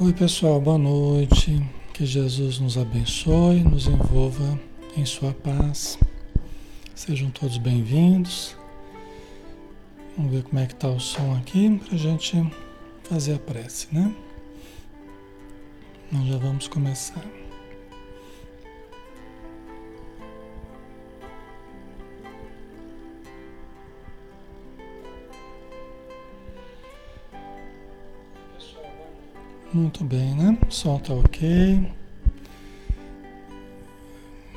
Oi, pessoal, boa noite. Que Jesus nos abençoe, nos envolva em Sua paz. Sejam todos bem-vindos. Vamos ver como é que está o som aqui para a gente fazer a prece, né? Nós já vamos começar. Muito bem, né? O som tá ok.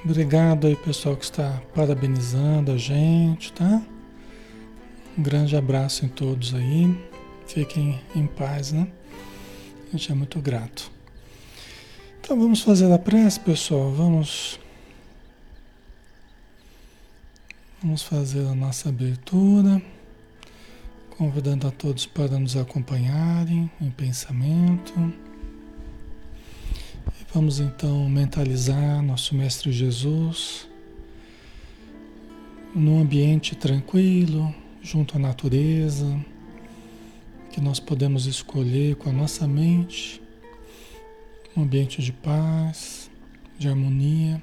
Obrigado aí, pessoal, que está parabenizando a gente, tá? Um grande abraço em todos aí. Fiquem em paz, né? A gente é muito grato. Então vamos fazer a prece, pessoal. Vamos. Vamos fazer a nossa abertura convidando a todos para nos acompanharem em pensamento. E vamos então mentalizar nosso Mestre Jesus num ambiente tranquilo, junto à natureza, que nós podemos escolher com a nossa mente, um ambiente de paz, de harmonia.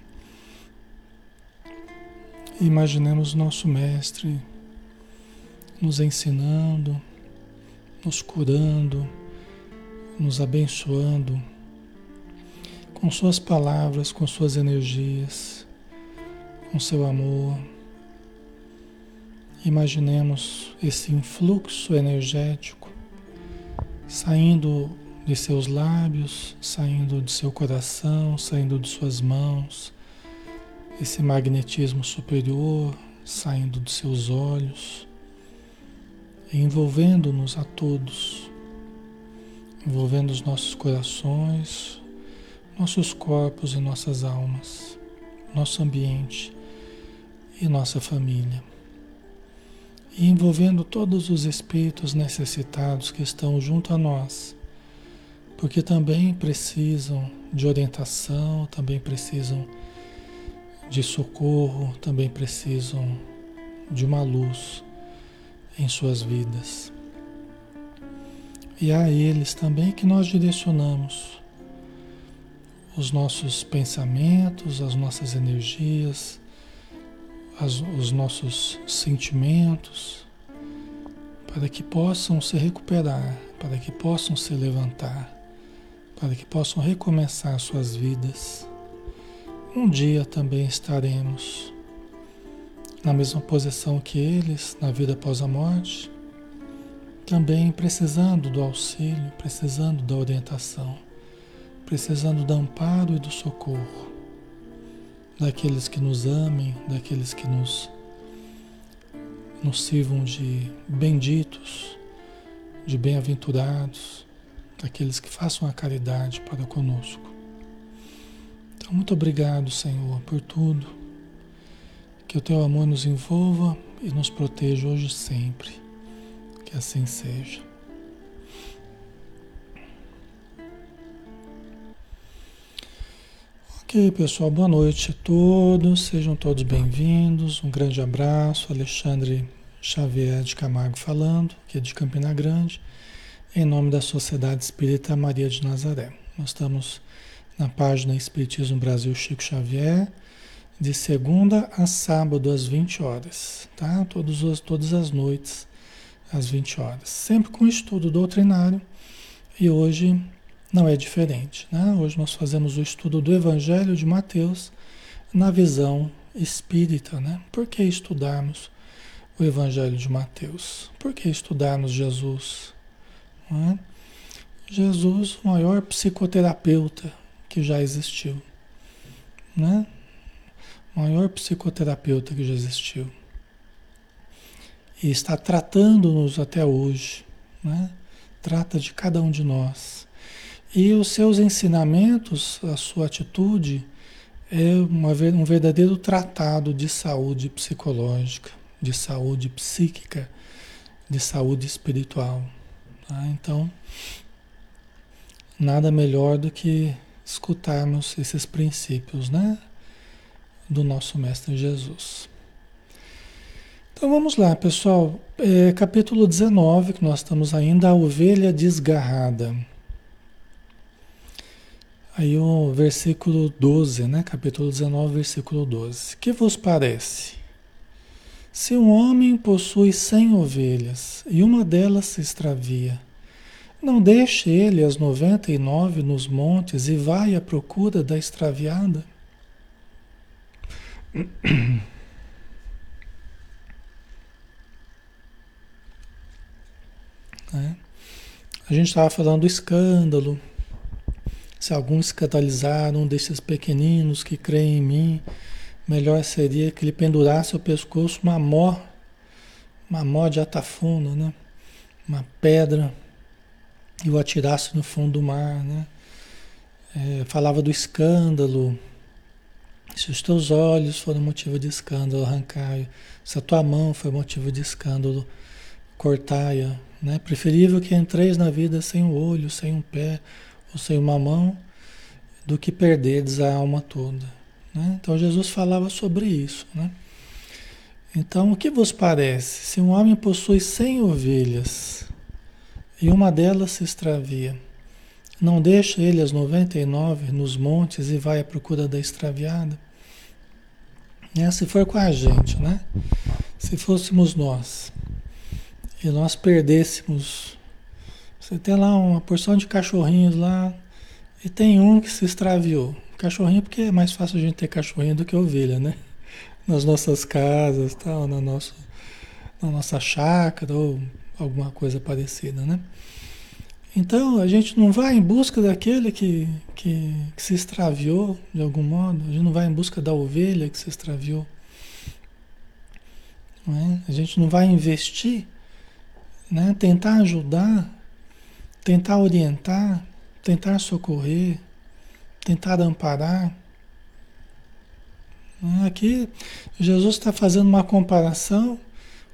E imaginemos nosso Mestre nos ensinando, nos curando, nos abençoando com Suas palavras, com Suas energias, com seu amor. Imaginemos esse influxo energético saindo de seus lábios, saindo de seu coração, saindo de suas mãos, esse magnetismo superior saindo de seus olhos envolvendo-nos a todos, envolvendo os nossos corações, nossos corpos e nossas almas, nosso ambiente e nossa família. E envolvendo todos os espíritos necessitados que estão junto a nós, porque também precisam de orientação, também precisam de socorro, também precisam de uma luz em suas vidas. E a eles também que nós direcionamos os nossos pensamentos, as nossas energias, as, os nossos sentimentos, para que possam se recuperar, para que possam se levantar, para que possam recomeçar suas vidas. Um dia também estaremos na mesma posição que eles na vida após a morte, também precisando do auxílio, precisando da orientação, precisando do amparo e do socorro daqueles que nos amem, daqueles que nos, nos sirvam de benditos, de bem-aventurados, daqueles que façam a caridade para conosco. Então, muito obrigado, Senhor, por tudo que o teu amor nos envolva e nos proteja hoje e sempre. Que assim seja. Ok, pessoal, boa noite a todos. Sejam todos bem-vindos. Um grande abraço. Alexandre Xavier de Camargo falando, aqui de Campina Grande, em nome da Sociedade Espírita Maria de Nazaré. Nós estamos na página Espiritismo Brasil Chico Xavier de segunda a sábado às 20 horas, tá? Todos os, todas as noites às 20 horas, sempre com estudo doutrinário. E hoje não é diferente, né? Hoje nós fazemos o estudo do Evangelho de Mateus na visão espírita, né? Por que estudarmos o Evangelho de Mateus? Por que estudarmos Jesus? É? Jesus, o maior psicoterapeuta que já existiu, né? Maior psicoterapeuta que já existiu. E está tratando-nos até hoje, né? trata de cada um de nós. E os seus ensinamentos, a sua atitude, é uma, um verdadeiro tratado de saúde psicológica, de saúde psíquica, de saúde espiritual. Tá? Então, nada melhor do que escutarmos esses princípios, né? Do nosso Mestre Jesus. Então vamos lá, pessoal. É, capítulo 19, que nós estamos ainda, a ovelha desgarrada. Aí o versículo 12, né? Capítulo 19, versículo 12. Que vos parece? Se um homem possui cem ovelhas e uma delas se extravia, não deixe ele as noventa e nove nos montes e vai à procura da extraviada? É. A gente estava falando do escândalo. Se algum escandalizar um desses pequeninos que creem em mim, melhor seria que ele pendurasse ao pescoço uma mó, uma mó de atafuna, né? uma pedra, e o atirasse no fundo do mar. Né? É, falava do escândalo. Se os teus olhos foram motivo de escândalo, arrancai. Se a tua mão foi motivo de escândalo, cortai-a. Né? Preferível que entreis na vida sem um olho, sem um pé ou sem uma mão, do que perderdes a alma toda. Né? Então Jesus falava sobre isso. Né? Então, o que vos parece? Se um homem possui cem ovelhas e uma delas se extravia, não deixa ele as 99 nos montes e vai à procura da extraviada? É, se for com a gente, né? Se fôssemos nós, e nós perdêssemos. Você tem lá uma porção de cachorrinhos lá e tem um que se extraviou. Cachorrinho porque é mais fácil a gente ter cachorrinho do que ovelha, né? Nas nossas casas, tal, na nossa, na nossa chácara ou alguma coisa parecida, né? Então a gente não vai em busca daquele que, que, que se extraviou de algum modo, a gente não vai em busca da ovelha que se extraviou. É? A gente não vai investir né? tentar ajudar, tentar orientar, tentar socorrer, tentar amparar. Né? Aqui Jesus está fazendo uma comparação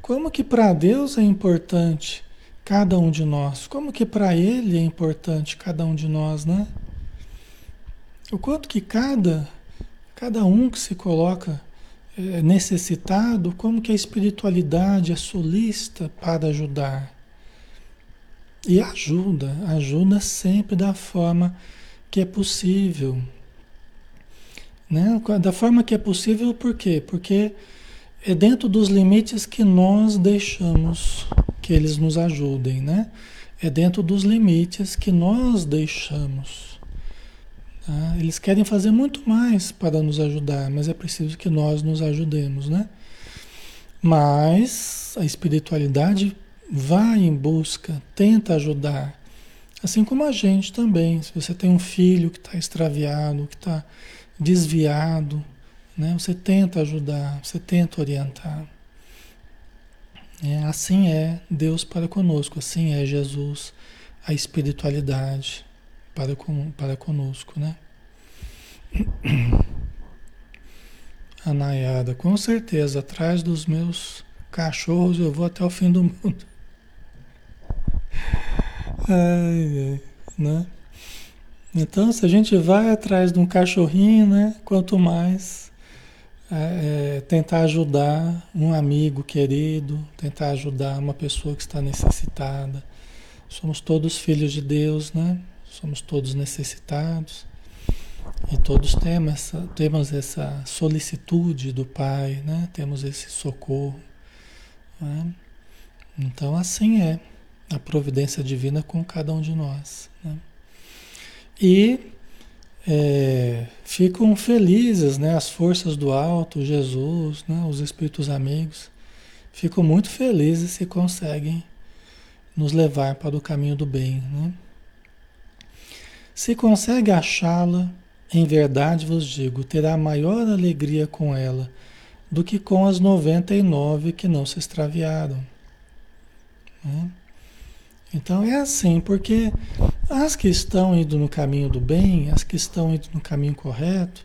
como que para Deus é importante cada um de nós, como que para Ele é importante cada um de nós, né? O quanto que cada, cada um que se coloca é, necessitado, como que a espiritualidade é solista para ajudar. E ajuda, ajuda sempre da forma que é possível. Né? Da forma que é possível, por quê? Porque é dentro dos limites que nós deixamos que eles nos ajudem, né? É dentro dos limites que nós deixamos. Tá? Eles querem fazer muito mais para nos ajudar, mas é preciso que nós nos ajudemos, né? Mas a espiritualidade vai em busca, tenta ajudar. Assim como a gente também. Se você tem um filho que está extraviado, que está desviado, né? você tenta ajudar, você tenta orientar. É, assim é Deus para conosco, assim é Jesus, a espiritualidade para, com, para conosco, né? A Nayada, com certeza, atrás dos meus cachorros eu vou até o fim do mundo. Ai, ai, né? Então, se a gente vai atrás de um cachorrinho, né? Quanto mais é, é, tentar ajudar um amigo querido, tentar ajudar uma pessoa que está necessitada. Somos todos filhos de Deus, né? Somos todos necessitados. E todos temos essa, temos essa solicitude do Pai, né? Temos esse socorro. Né? Então assim é a providência divina com cada um de nós. Né? E é, ficam felizes, né? As forças do alto, Jesus, né? os espíritos amigos, ficam muito felizes se conseguem nos levar para o caminho do bem, né? Se consegue achá-la, em verdade vos digo, terá maior alegria com ela do que com as 99 que não se extraviaram. Né? Então é assim, porque as que estão indo no caminho do bem, as que estão indo no caminho correto,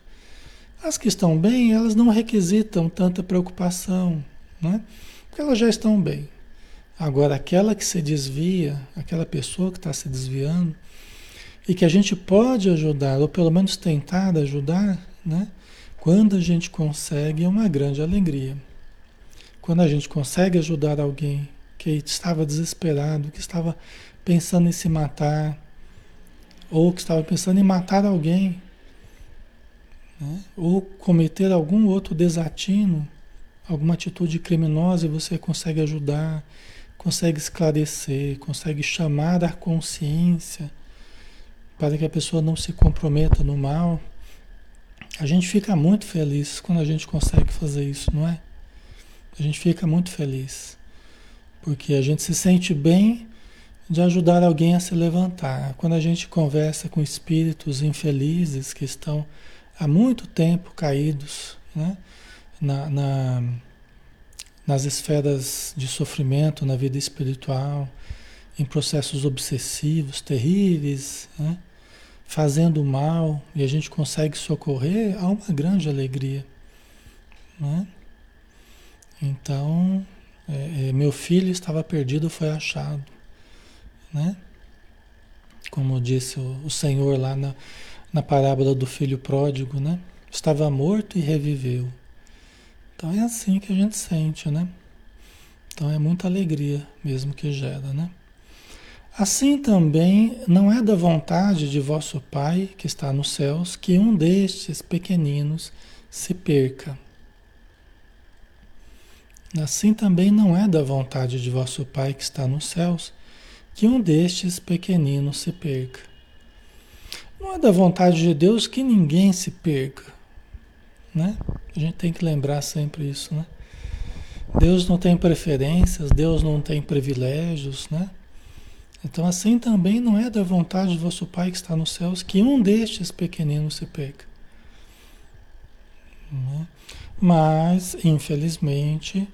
as que estão bem, elas não requisitam tanta preocupação, né? porque elas já estão bem. Agora, aquela que se desvia, aquela pessoa que está se desviando, e que a gente pode ajudar, ou pelo menos tentar ajudar, né? Quando a gente consegue, é uma grande alegria. Quando a gente consegue ajudar alguém que estava desesperado, que estava pensando em se matar, ou que estava pensando em matar alguém, né? ou cometer algum outro desatino, alguma atitude criminosa e você consegue ajudar, consegue esclarecer, consegue chamar a consciência para que a pessoa não se comprometa no mal. A gente fica muito feliz quando a gente consegue fazer isso, não é? A gente fica muito feliz. Porque a gente se sente bem de ajudar alguém a se levantar. Quando a gente conversa com espíritos infelizes que estão há muito tempo caídos né? na, na, nas esferas de sofrimento, na vida espiritual, em processos obsessivos, terríveis, né? fazendo mal, e a gente consegue socorrer, há uma grande alegria. Né? Então, é, é, meu filho estava perdido, foi achado né? Como disse o, o Senhor lá na, na parábola do filho pródigo, né? Estava morto e reviveu. Então é assim que a gente sente, né? Então é muita alegria mesmo que gera, né? Assim também não é da vontade de vosso Pai que está nos céus que um destes pequeninos se perca. Assim também não é da vontade de vosso Pai que está nos céus que um destes pequeninos se perca. Não é da vontade de Deus que ninguém se perca, né? A gente tem que lembrar sempre isso, né? Deus não tem preferências, Deus não tem privilégios, né? Então assim também não é da vontade de vosso Pai que está nos céus que um destes pequeninos se perca. Né? Mas, infelizmente,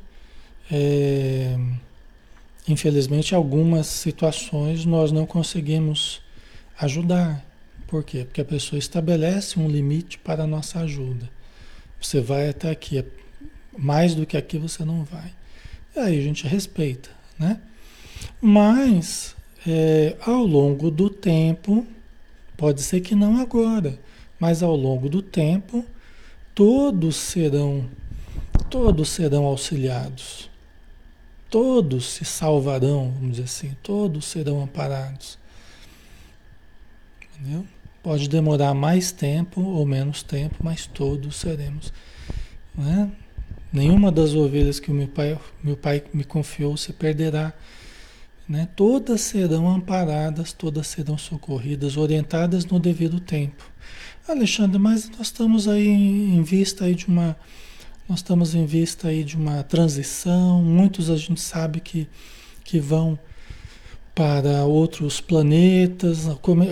é, Infelizmente, algumas situações nós não conseguimos ajudar. Por quê? Porque a pessoa estabelece um limite para a nossa ajuda. Você vai até aqui, mais do que aqui você não vai. E aí a gente respeita, né? Mas, é, ao longo do tempo, pode ser que não agora, mas ao longo do tempo, todos serão, todos serão auxiliados todos se salvarão, vamos dizer assim, todos serão amparados. Entendeu? Pode demorar mais tempo ou menos tempo, mas todos seremos. Né? Nenhuma das ovelhas que o meu pai, meu pai me confiou se perderá. Né? Todas serão amparadas, todas serão socorridas, orientadas no devido tempo. Alexandre, mas nós estamos aí em vista aí de uma nós estamos em vista aí de uma transição, muitos a gente sabe que, que vão para outros planetas,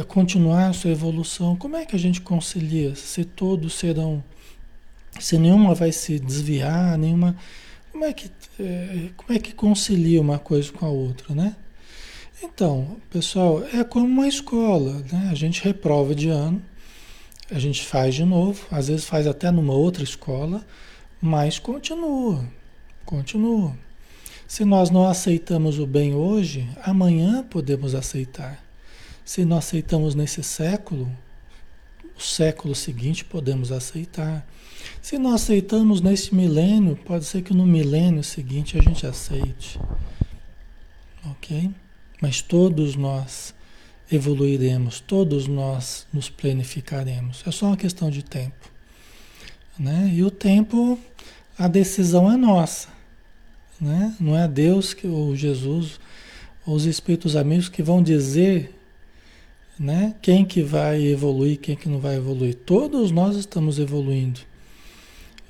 continuar sua evolução. Como é que a gente concilia? Se todos serão, se nenhuma vai se desviar, nenhuma, como é que é, como é que concilia uma coisa com a outra, né? Então, pessoal, é como uma escola, né? A gente reprova de ano, a gente faz de novo, às vezes faz até numa outra escola mas continua, continua. Se nós não aceitamos o bem hoje, amanhã podemos aceitar. Se não aceitamos nesse século, o século seguinte podemos aceitar. Se não aceitamos nesse milênio, pode ser que no milênio seguinte a gente aceite. Ok? Mas todos nós evoluiremos, todos nós nos planificaremos. É só uma questão de tempo. Né? E o tempo a decisão é nossa. Né? Não é Deus que, ou Jesus ou os espíritos amigos que vão dizer né, quem que vai evoluir, quem que não vai evoluir. Todos nós estamos evoluindo.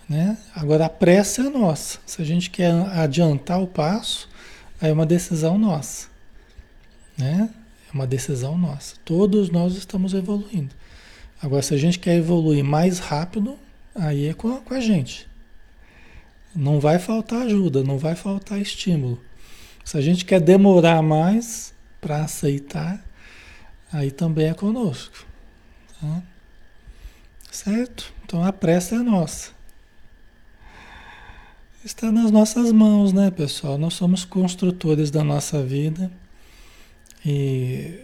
Né? Agora a pressa é nossa. Se a gente quer adiantar o passo, aí é uma decisão nossa. Né? É uma decisão nossa. Todos nós estamos evoluindo. Agora, se a gente quer evoluir mais rápido, aí é com a, com a gente. Não vai faltar ajuda, não vai faltar estímulo. Se a gente quer demorar mais para aceitar, aí também é conosco. Tá? Certo? Então a pressa é nossa. Está nas nossas mãos, né, pessoal? Nós somos construtores da nossa vida e,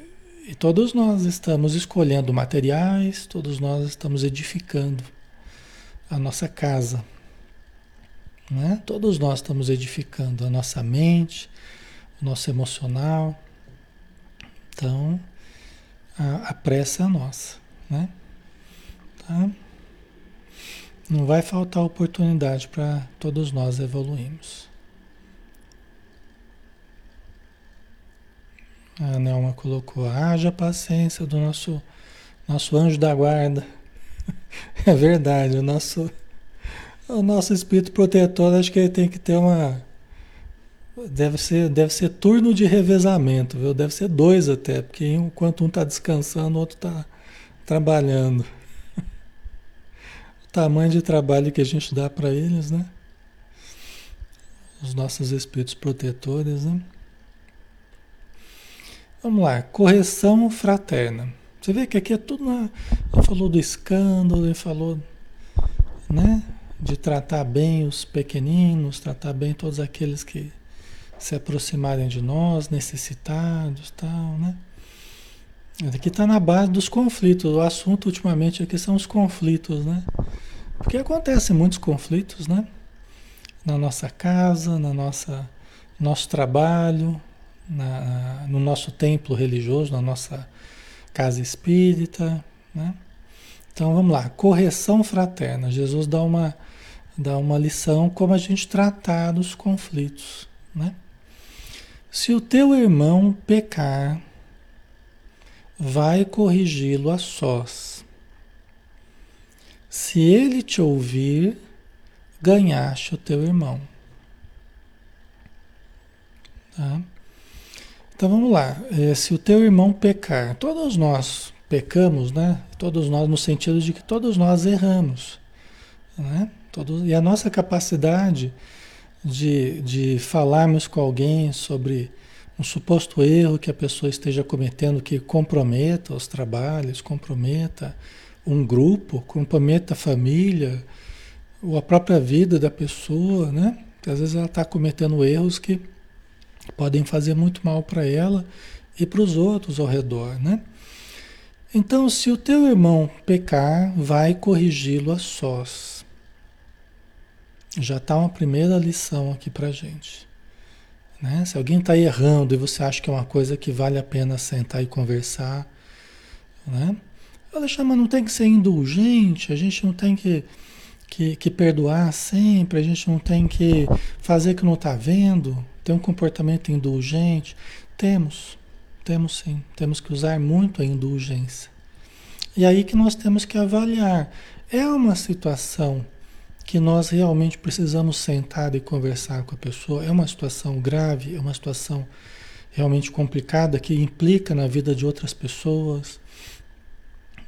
e todos nós estamos escolhendo materiais, todos nós estamos edificando a nossa casa. Né? Todos nós estamos edificando a nossa mente, o nosso emocional. Então, a, a pressa é nossa, né? Tá? Não vai faltar oportunidade para todos nós evoluirmos. A Nelma colocou, haja paciência do nosso, nosso anjo da guarda. É verdade, o nosso, o nosso espírito protetor, acho que ele tem que ter uma. Deve ser, deve ser turno de revezamento, viu? Deve ser dois até, porque enquanto um está descansando, o outro está trabalhando. O tamanho de trabalho que a gente dá para eles, né? Os nossos espíritos protetores, né? Vamos lá, correção fraterna. Você vê que aqui é tudo. Na, ele falou do escândalo, ele falou, né? De tratar bem os pequeninos, tratar bem todos aqueles que se aproximarem de nós, necessitados, tal, né? Aqui está na base dos conflitos. O assunto ultimamente aqui são os conflitos, né? Porque acontecem muitos conflitos, né? Na nossa casa, na nossa nosso trabalho, na, no nosso templo religioso, na nossa casa espírita. Né? Então vamos lá, correção fraterna. Jesus dá uma, dá uma lição como a gente tratar dos conflitos. Né? Se o teu irmão pecar, vai corrigi-lo a sós. Se ele te ouvir, ganhaste o teu irmão. Tá? Então vamos lá. É, se o teu irmão pecar, todos nós pecamos, né? Todos nós, no sentido de que todos nós erramos. Né? Todos, e a nossa capacidade de, de falarmos com alguém sobre um suposto erro que a pessoa esteja cometendo que comprometa os trabalhos, comprometa um grupo, comprometa a família, ou a própria vida da pessoa, né? Porque às vezes ela está cometendo erros que podem fazer muito mal para ela e para os outros ao redor, né? Então, se o teu irmão pecar, vai corrigi-lo a sós. Já está uma primeira lição aqui para gente. Né? Se alguém está errando e você acha que é uma coisa que vale a pena sentar e conversar, né? Alexandre, mas não tem que ser indulgente, a gente não tem que, que, que perdoar sempre, a gente não tem que fazer que não está vendo. Tem um comportamento indulgente? Temos, temos sim. Temos que usar muito a indulgência. E aí que nós temos que avaliar. É uma situação que nós realmente precisamos sentar e conversar com a pessoa? É uma situação grave? É uma situação realmente complicada que implica na vida de outras pessoas?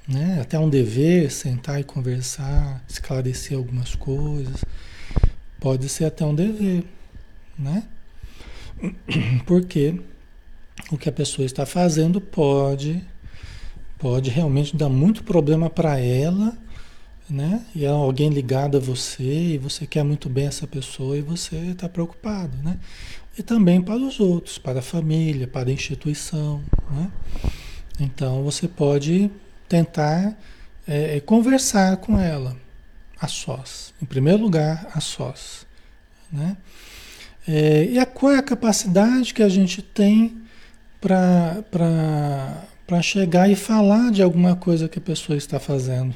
Né? Até um dever sentar e conversar, esclarecer algumas coisas. Pode ser até um dever, né? Porque o que a pessoa está fazendo pode pode realmente dar muito problema para ela, né? E é alguém ligado a você e você quer muito bem essa pessoa e você está preocupado, né? E também para os outros, para a família, para a instituição, né? Então você pode tentar é, conversar com ela a sós. Em primeiro lugar, a sós, né? É, e a, qual é a capacidade que a gente tem para chegar e falar de alguma coisa que a pessoa está fazendo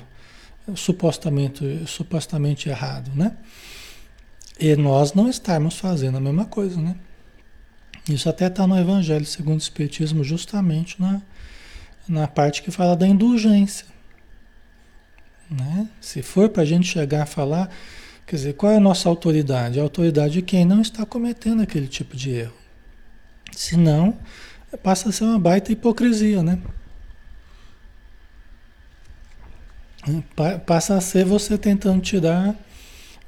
supostamente, supostamente errado, né? E nós não estarmos fazendo a mesma coisa, né? Isso até está no Evangelho segundo o Espiritismo, justamente na, na parte que fala da indulgência. Né? Se for para a gente chegar a falar, Quer dizer, qual é a nossa autoridade? A autoridade de quem não está cometendo aquele tipo de erro. Senão, passa a ser uma baita hipocrisia, né? Passa a ser você tentando tirar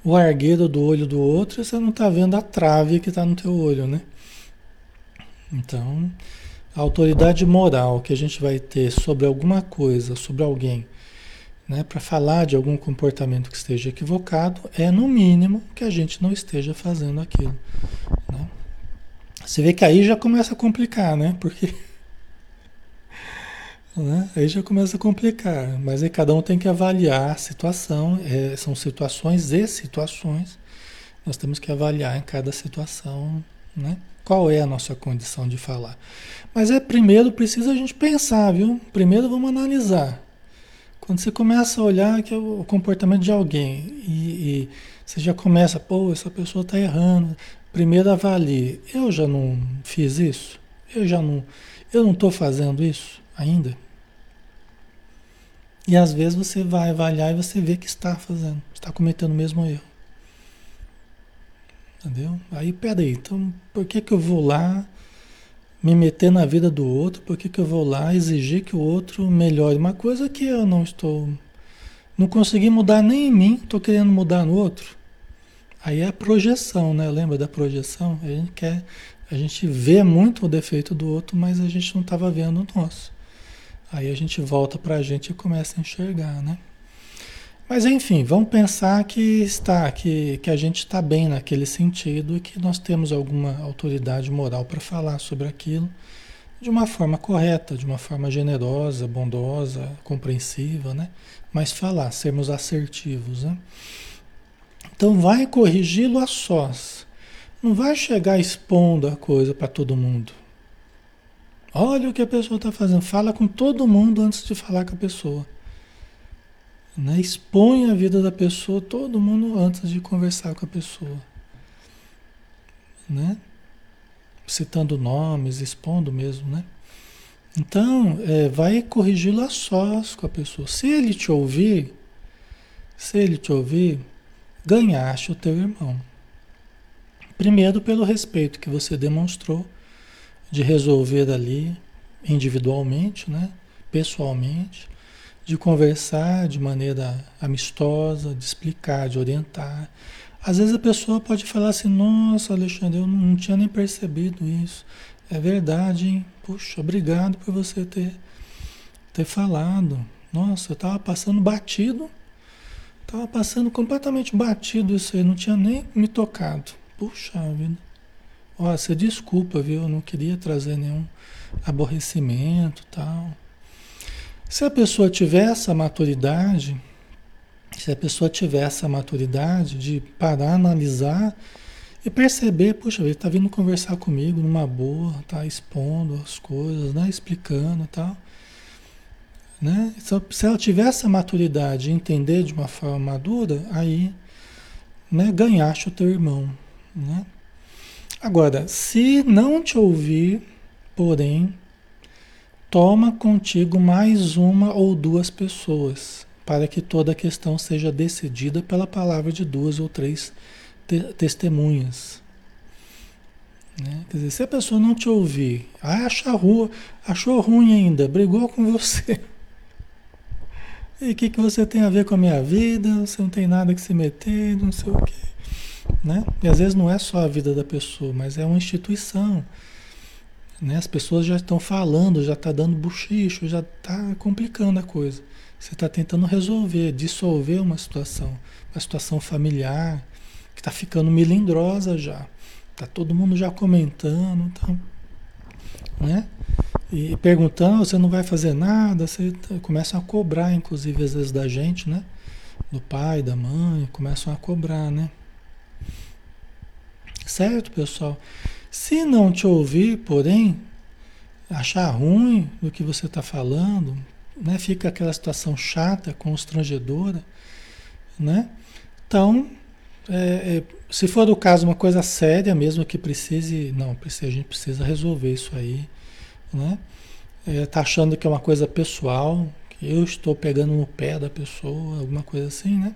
o argueiro do olho do outro e você não está vendo a trave que está no teu olho, né? Então, a autoridade moral que a gente vai ter sobre alguma coisa, sobre alguém, né, para falar de algum comportamento que esteja equivocado, é no mínimo que a gente não esteja fazendo aquilo. Né? Você vê que aí já começa a complicar, né? Porque. Né? Aí já começa a complicar. Mas aí cada um tem que avaliar a situação. É, são situações e situações. Nós temos que avaliar em cada situação né? Qual é a nossa condição de falar? Mas é primeiro precisa a gente pensar, viu? Primeiro vamos analisar. Quando você começa a olhar que é o comportamento de alguém e, e você já começa, pô, essa pessoa está errando. Primeiro avalie. Eu já não fiz isso? Eu já não, eu não estou fazendo isso ainda? E às vezes você vai avaliar e você vê que está fazendo, está cometendo o mesmo erro. Entendeu? Aí, peraí, então por que, que eu vou lá me meter na vida do outro? Por que, que eu vou lá exigir que o outro melhore? Uma coisa que eu não estou. Não consegui mudar nem em mim, estou querendo mudar no outro. Aí é a projeção, né? Lembra da projeção? A gente quer. A gente vê muito o defeito do outro, mas a gente não estava vendo o nosso. Aí a gente volta para a gente e começa a enxergar, né? Mas enfim, vamos pensar que está, que, que a gente está bem naquele sentido e que nós temos alguma autoridade moral para falar sobre aquilo de uma forma correta, de uma forma generosa, bondosa, compreensiva, né? Mas falar, sermos assertivos, né? Então vai corrigi-lo a sós. Não vai chegar expondo a coisa para todo mundo. Olha o que a pessoa está fazendo. Fala com todo mundo antes de falar com a pessoa. Né? Expõe a vida da pessoa, todo mundo, antes de conversar com a pessoa. Né? Citando nomes, expondo mesmo, né? Então, é, vai corrigi-lo a sós com a pessoa. Se ele te ouvir, se ele te ouvir, ganhaste o teu irmão. Primeiro, pelo respeito que você demonstrou de resolver ali individualmente, né? pessoalmente de conversar de maneira amistosa, de explicar, de orientar. Às vezes a pessoa pode falar assim: Nossa, Alexandre, eu não tinha nem percebido isso. É verdade, hein? Puxa, obrigado por você ter, ter falado. Nossa, eu estava passando batido, estava passando completamente batido isso aí, não tinha nem me tocado. Puxa vida. Ó, você desculpa, viu? Eu não queria trazer nenhum aborrecimento tal. Se a pessoa tiver essa maturidade, se a pessoa tiver essa maturidade de parar, analisar e perceber, puxa, ele está vindo conversar comigo numa boa, está expondo as coisas, né? explicando e tal. Né? Se ela tiver essa maturidade e entender de uma forma madura, aí né, ganhaste o teu irmão. Né? Agora, se não te ouvir, porém, Toma contigo mais uma ou duas pessoas, para que toda a questão seja decidida pela palavra de duas ou três te testemunhas. Né? Quer dizer, se a pessoa não te ouvir, acha rua, achou ruim ainda, brigou com você. E o que, que você tem a ver com a minha vida? Você não tem nada que se meter, não sei o quê. Né? E às vezes não é só a vida da pessoa, mas é uma instituição. Né? As pessoas já estão falando, já está dando buchicho, já está complicando a coisa. Você está tentando resolver, dissolver uma situação, uma situação familiar que está ficando melindrosa já. Está todo mundo já comentando, então, né? E perguntando, você não vai fazer nada, você tá, começam a cobrar, inclusive, às vezes da gente, né? Do pai, da mãe, começam a cobrar, né? Certo, pessoal? Se não te ouvir, porém, achar ruim do que você está falando, né? fica aquela situação chata, constrangedora, né? Então, é, é, se for do caso uma coisa séria mesmo que precise, não, precisa, a gente precisa resolver isso aí, né? É, tá achando que é uma coisa pessoal, que eu estou pegando no pé da pessoa, alguma coisa assim, né?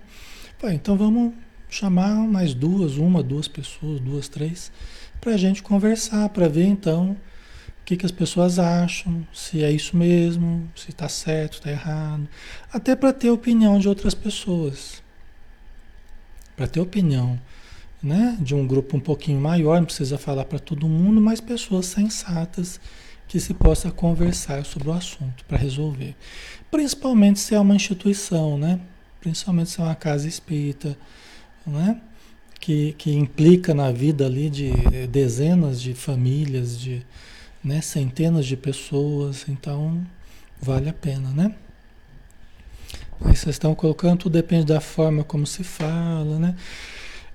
Pô, então vamos chamar mais duas, uma, duas pessoas, duas, três, para a gente conversar, para ver então o que, que as pessoas acham, se é isso mesmo, se está certo, está errado. Até para ter opinião de outras pessoas. Para ter opinião né, de um grupo um pouquinho maior, não precisa falar para todo mundo, mas pessoas sensatas que se possa conversar sobre o assunto para resolver. Principalmente se é uma instituição, né? Principalmente se é uma casa espírita, né? que, que implica na vida ali de dezenas de famílias, de né, centenas de pessoas, então vale a pena, né? Aí vocês estão colocando, tudo depende da forma como se fala, né?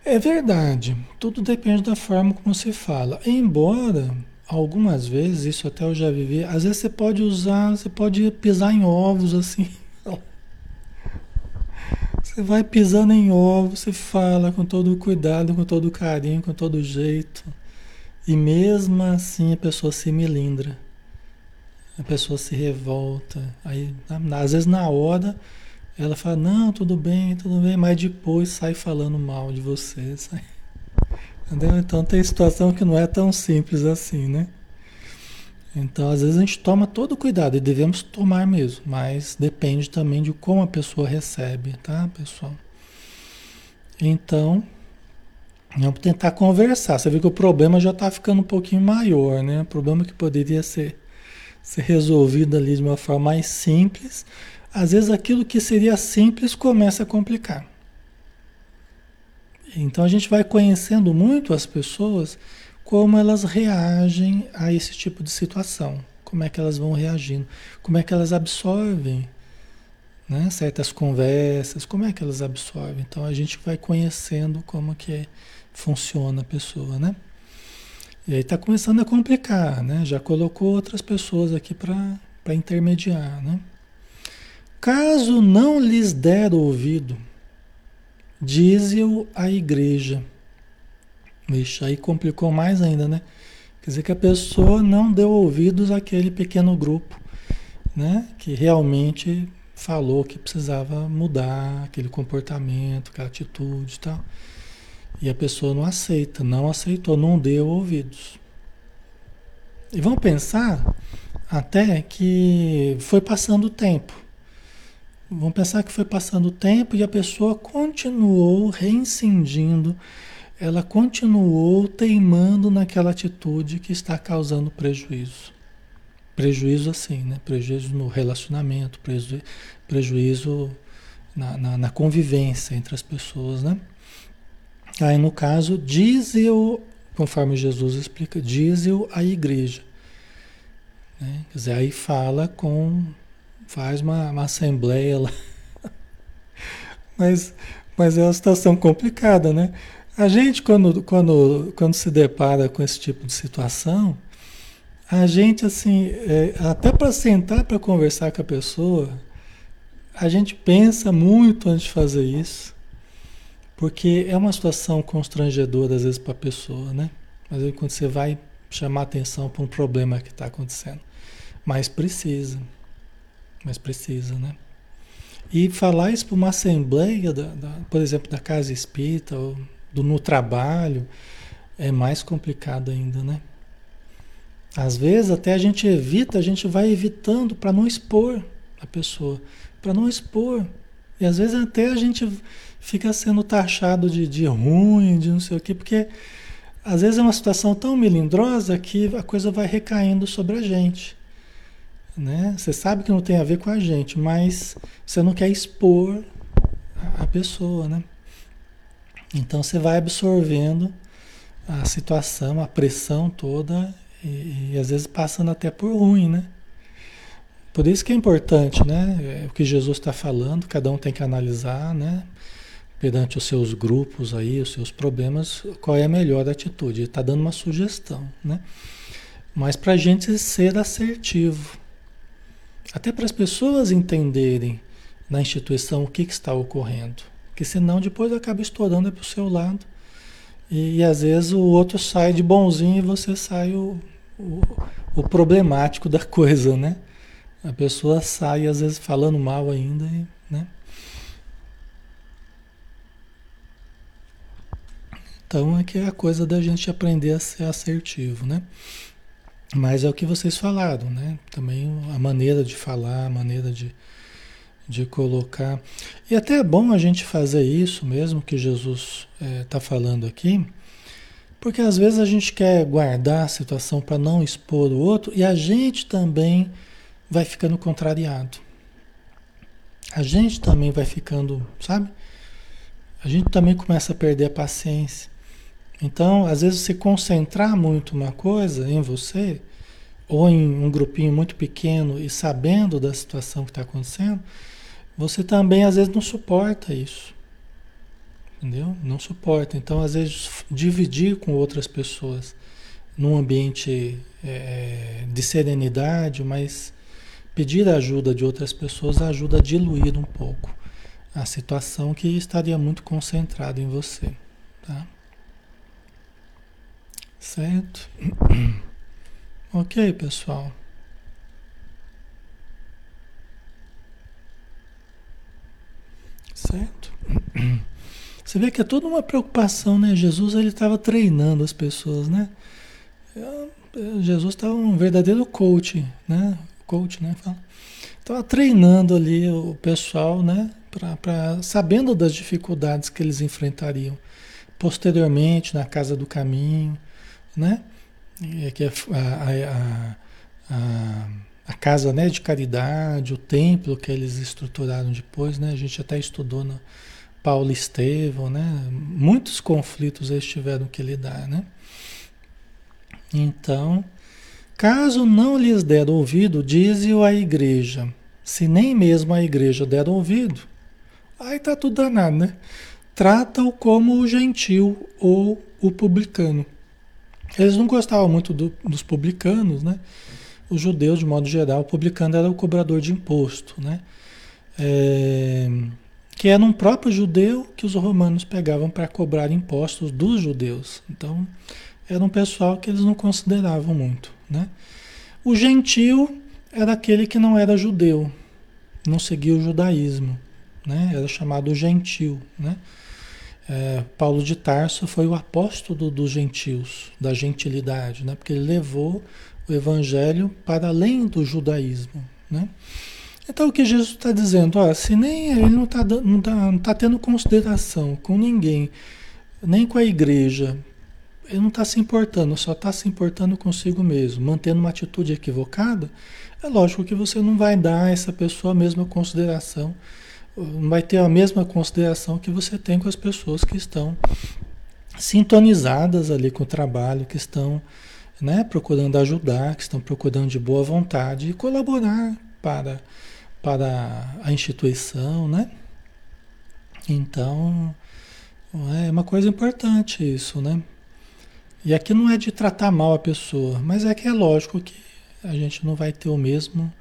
É verdade, tudo depende da forma como se fala. Embora algumas vezes, isso até eu já vivi, às vezes você pode usar, você pode pisar em ovos assim. Você vai pisando em ovos, você fala com todo cuidado, com todo carinho, com todo jeito. E mesmo assim a pessoa se melindra. A pessoa se revolta. Aí, às vezes na hora ela fala, não, tudo bem, tudo bem, mas depois sai falando mal de você. Sai. Entendeu? Então tem situação que não é tão simples assim, né? Então, às vezes a gente toma todo o cuidado e devemos tomar mesmo, mas depende também de como a pessoa recebe, tá, pessoal? Então, vamos tentar conversar. Você vê que o problema já está ficando um pouquinho maior, né? O problema que poderia ser, ser resolvido ali de uma forma mais simples, às vezes aquilo que seria simples começa a complicar. Então a gente vai conhecendo muito as pessoas, como elas reagem a esse tipo de situação, como é que elas vão reagindo, como é que elas absorvem né, certas conversas, como é que elas absorvem. Então a gente vai conhecendo como que funciona a pessoa, né? E aí está começando a complicar, né? Já colocou outras pessoas aqui para intermediar, né? Caso não lhes der ouvido, dize-o à igreja. Vixe, aí complicou mais ainda, né? Quer dizer que a pessoa não deu ouvidos àquele pequeno grupo, né? Que realmente falou que precisava mudar aquele comportamento, aquela atitude e tal. E a pessoa não aceita, não aceitou, não deu ouvidos. E vamos pensar até que foi passando o tempo. Vamos pensar que foi passando o tempo e a pessoa continuou reincindindo, ela continuou teimando naquela atitude que está causando prejuízo. Prejuízo assim, né? Prejuízo no relacionamento, prejuízo, prejuízo na, na, na, convivência entre as pessoas, né? Aí no caso, diz eu, conforme Jesus explica, diz eu a igreja. Né? Quer dizer, aí fala com faz uma, uma assembleia lá. mas, mas é uma situação complicada, né? A gente, quando, quando, quando se depara com esse tipo de situação, a gente, assim, é, até para sentar para conversar com a pessoa, a gente pensa muito antes de fazer isso, porque é uma situação constrangedora, às vezes, para a pessoa, né? Vezes, quando você vai chamar atenção para um problema que está acontecendo. Mas precisa mas precisa, né? E falar isso para uma assembleia, da, da, por exemplo, da casa espírita, ou do, no trabalho, é mais complicado ainda, né? Às vezes até a gente evita, a gente vai evitando para não expor a pessoa, para não expor. E às vezes até a gente fica sendo taxado de, de ruim, de não sei o quê, porque às vezes é uma situação tão melindrosa que a coisa vai recaindo sobre a gente né? Você sabe que não tem a ver com a gente, mas você não quer expor a pessoa, né? Então você vai absorvendo a situação, a pressão toda e, e, às vezes passando até por ruim, né? Por isso que é importante, né? É o que Jesus está falando, cada um tem que analisar, né? Perante os seus grupos aí, os seus problemas, qual é a melhor atitude. Ele está dando uma sugestão, né? Mas para a gente ser assertivo, até para as pessoas entenderem na instituição o que, que está ocorrendo. Porque senão depois acaba estourando para o seu lado. E, e, às vezes o outro sai de bonzinho e você sai o, o, o, problemático da coisa, né? A pessoa sai às vezes falando mal ainda, né? Então é que é a coisa da gente aprender a ser assertivo, né? Mas é o que vocês falaram, né? Também a maneira de falar, a maneira de, de colocar. E até é bom a gente fazer isso mesmo que Jesus está é, falando aqui, porque às vezes a gente quer guardar a situação para não expor o outro e a gente também vai ficando contrariado. A gente também vai ficando, sabe? A gente também começa a perder a paciência. Então, às vezes, se concentrar muito uma coisa em você, ou em um grupinho muito pequeno e sabendo da situação que está acontecendo, você também às vezes não suporta isso. entendeu? Não suporta. Então, às vezes, dividir com outras pessoas num ambiente é, de serenidade, mas pedir ajuda de outras pessoas ajuda a diluir um pouco a situação que estaria muito concentrada em você, tá? Certo? Ok, pessoal. Certo? Você vê que é toda uma preocupação, né? Jesus ele estava treinando as pessoas, né? Jesus estava um verdadeiro coach, né? Coach, né? Estava treinando ali o pessoal, né? Pra, pra, sabendo das dificuldades que eles enfrentariam posteriormente na casa do caminho, né? Que é a, a, a, a, casa né, de caridade, o templo que eles estruturaram depois, né? A gente até estudou no Paulo Estevão, né? Muitos conflitos eles tiveram que lidar, né? Então, caso não lhes der ouvido, dize-o à igreja. Se nem mesmo a igreja der ouvido, aí tá tudo danado, né? Trata-o como o gentil ou o publicano. Eles não gostavam muito do, dos publicanos, né? Os judeus, de modo geral, o publicano era o cobrador de imposto, né? É, que era um próprio judeu que os romanos pegavam para cobrar impostos dos judeus. Então, era um pessoal que eles não consideravam muito. Né? O gentil era aquele que não era judeu, não seguia o judaísmo, né? era chamado gentil. Né? É, Paulo de Tarso foi o apóstolo dos gentios, da gentilidade, né? porque ele levou o evangelho para além do judaísmo. Né? Então o que Jesus está dizendo, ó, se nem ele não está não tá, não tá tendo consideração com ninguém, nem com a igreja, ele não está se importando, só está se importando consigo mesmo, mantendo uma atitude equivocada, é lógico que você não vai dar a essa pessoa a mesma consideração, não vai ter a mesma consideração que você tem com as pessoas que estão sintonizadas ali com o trabalho, que estão né, procurando ajudar, que estão procurando de boa vontade colaborar para, para a instituição, né? Então, é uma coisa importante isso, né? E aqui não é de tratar mal a pessoa, mas é que é lógico que a gente não vai ter o mesmo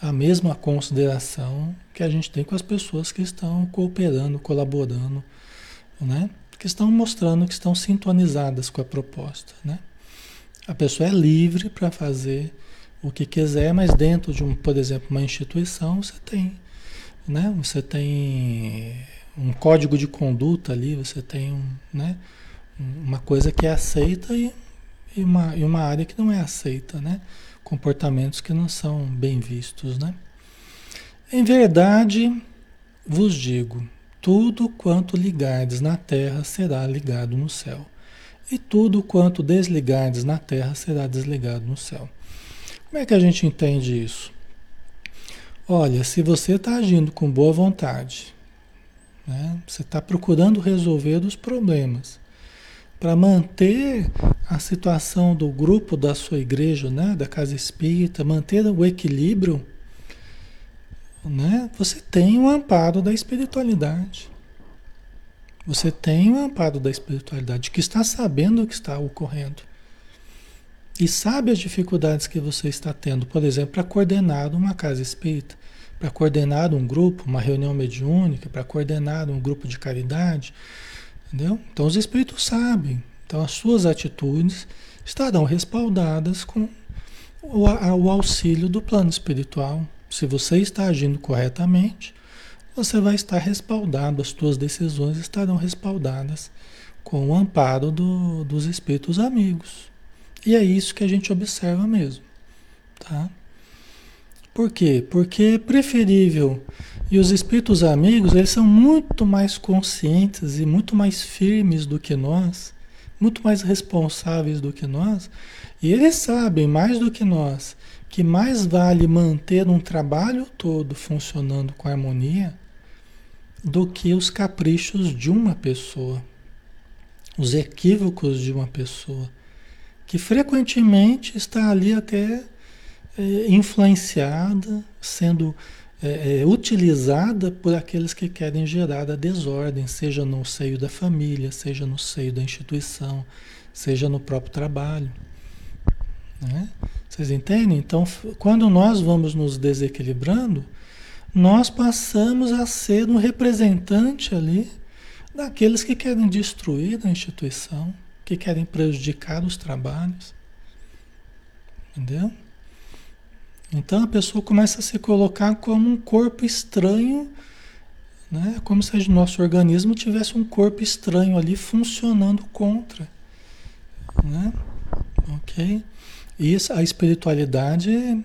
a mesma consideração que a gente tem com as pessoas que estão cooperando, colaborando, né? Que estão mostrando que estão sintonizadas com a proposta, né? A pessoa é livre para fazer o que quiser, mas dentro de um, por exemplo, uma instituição, você tem, né? Você tem um código de conduta ali, você tem um, né? uma coisa que é aceita e, e, uma, e uma área que não é aceita, né? Comportamentos que não são bem vistos, né? Em verdade, vos digo, tudo quanto ligardes na terra será ligado no céu, e tudo quanto desligardes na terra será desligado no céu. Como é que a gente entende isso? Olha, se você está agindo com boa vontade, né? você está procurando resolver os problemas, para manter a situação do grupo da sua igreja, né, da casa espírita, manter o equilíbrio, né, você tem o amparo da espiritualidade. Você tem o amparo da espiritualidade, que está sabendo o que está ocorrendo. E sabe as dificuldades que você está tendo, por exemplo, para coordenar uma casa espírita, para coordenar um grupo, uma reunião mediúnica, para coordenar um grupo de caridade, Entendeu? Então os espíritos sabem. Então as suas atitudes estarão respaldadas com o, o auxílio do plano espiritual. Se você está agindo corretamente, você vai estar respaldado, as suas decisões estarão respaldadas com o amparo do, dos espíritos amigos. E é isso que a gente observa mesmo, tá? Por quê? Porque é preferível e os espíritos amigos, eles são muito mais conscientes e muito mais firmes do que nós, muito mais responsáveis do que nós, e eles sabem mais do que nós que mais vale manter um trabalho todo funcionando com harmonia do que os caprichos de uma pessoa, os equívocos de uma pessoa, que frequentemente está ali até é, influenciada, sendo é, é, utilizada por aqueles que querem gerar a desordem, seja no seio da família, seja no seio da instituição, seja no próprio trabalho. Né? Vocês entendem? Então, quando nós vamos nos desequilibrando, nós passamos a ser um representante ali daqueles que querem destruir a instituição, que querem prejudicar os trabalhos. Entendeu? Então a pessoa começa a se colocar como um corpo estranho, né? como se o nosso organismo tivesse um corpo estranho ali funcionando contra. Né? Ok? E a espiritualidade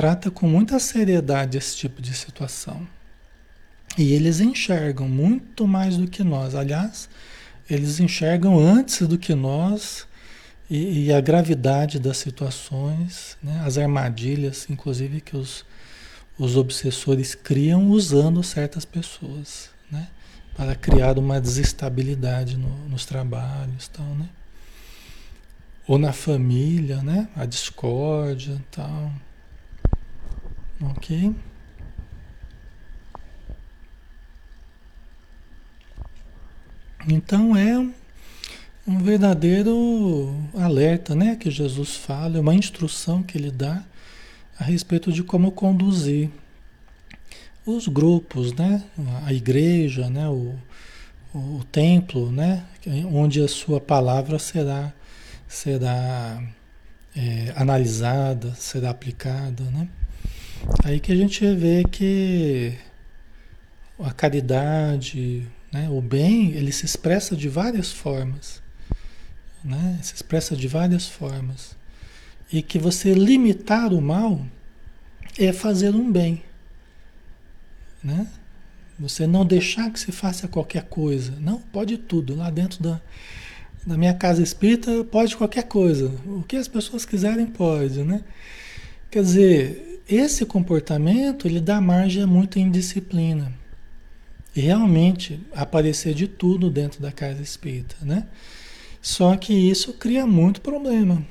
trata com muita seriedade esse tipo de situação. E eles enxergam muito mais do que nós. Aliás, eles enxergam antes do que nós e, e a gravidade das situações, né? as armadilhas, inclusive, que os, os obsessores criam usando certas pessoas, né? para criar uma desestabilidade no, nos trabalhos, tal, né? ou na família, né? a discórdia, tal, ok? Então é um verdadeiro alerta, né, que Jesus fala, é uma instrução que ele dá a respeito de como conduzir os grupos, né, a igreja, né, o, o templo, né, onde a sua palavra será será é, analisada, será aplicada, né? Aí que a gente vê que a caridade, né? O bem, ele se expressa de várias formas. Né? Se expressa de várias formas. E que você limitar o mal é fazer um bem. Né? Você não deixar que se faça qualquer coisa. Não, pode tudo. Lá dentro da, da minha casa espírita pode qualquer coisa. O que as pessoas quiserem pode, né? Quer dizer, esse comportamento ele dá margem a muita indisciplina e realmente aparecer de tudo dentro da casa espírita, né? Só que isso cria muito problema.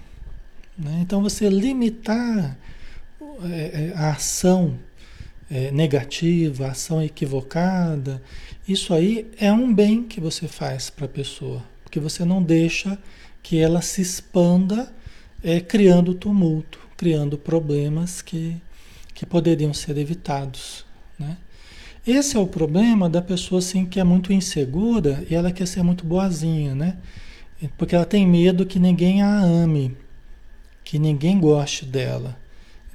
Né? Então você limitar é, é, a ação é, negativa, a ação equivocada, isso aí é um bem que você faz para a pessoa, porque você não deixa que ela se expanda é, criando tumulto, criando problemas que, que poderiam ser evitados. Né? Esse é o problema da pessoa assim que é muito insegura e ela quer ser muito boazinha, né? Porque ela tem medo que ninguém a ame, que ninguém goste dela.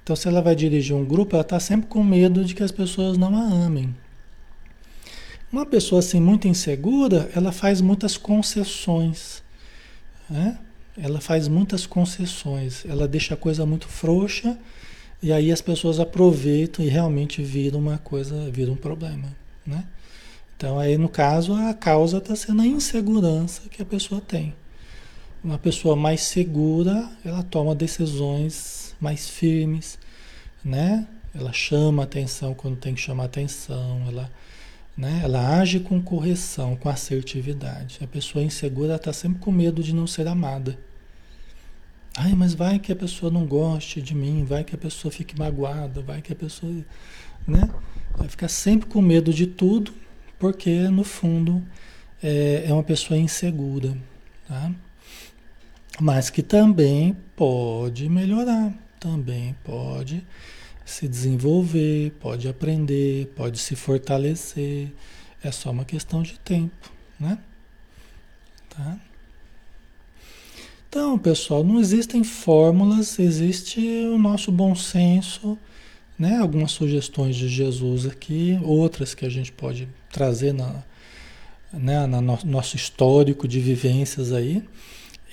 Então, se ela vai dirigir um grupo, ela está sempre com medo de que as pessoas não a amem. Uma pessoa assim muito insegura, ela faz muitas concessões, né? Ela faz muitas concessões, ela deixa a coisa muito frouxa e aí as pessoas aproveitam e realmente viram uma coisa, viram um problema, né? Então aí no caso a causa está sendo a insegurança que a pessoa tem. Uma pessoa mais segura, ela toma decisões mais firmes, né? Ela chama atenção quando tem que chamar atenção, ela, né? ela age com correção, com assertividade. A pessoa insegura está sempre com medo de não ser amada. Ai, mas vai que a pessoa não goste de mim, vai que a pessoa fique magoada, vai que a pessoa, né? Vai ficar sempre com medo de tudo, porque no fundo é, é uma pessoa insegura, tá? Mas que também pode melhorar, também pode se desenvolver, pode aprender, pode se fortalecer. É só uma questão de tempo, né? Tá? Então, pessoal, não existem fórmulas, existe o nosso bom senso, né? Algumas sugestões de Jesus aqui, outras que a gente pode trazer na, né, na no, nosso histórico de vivências aí,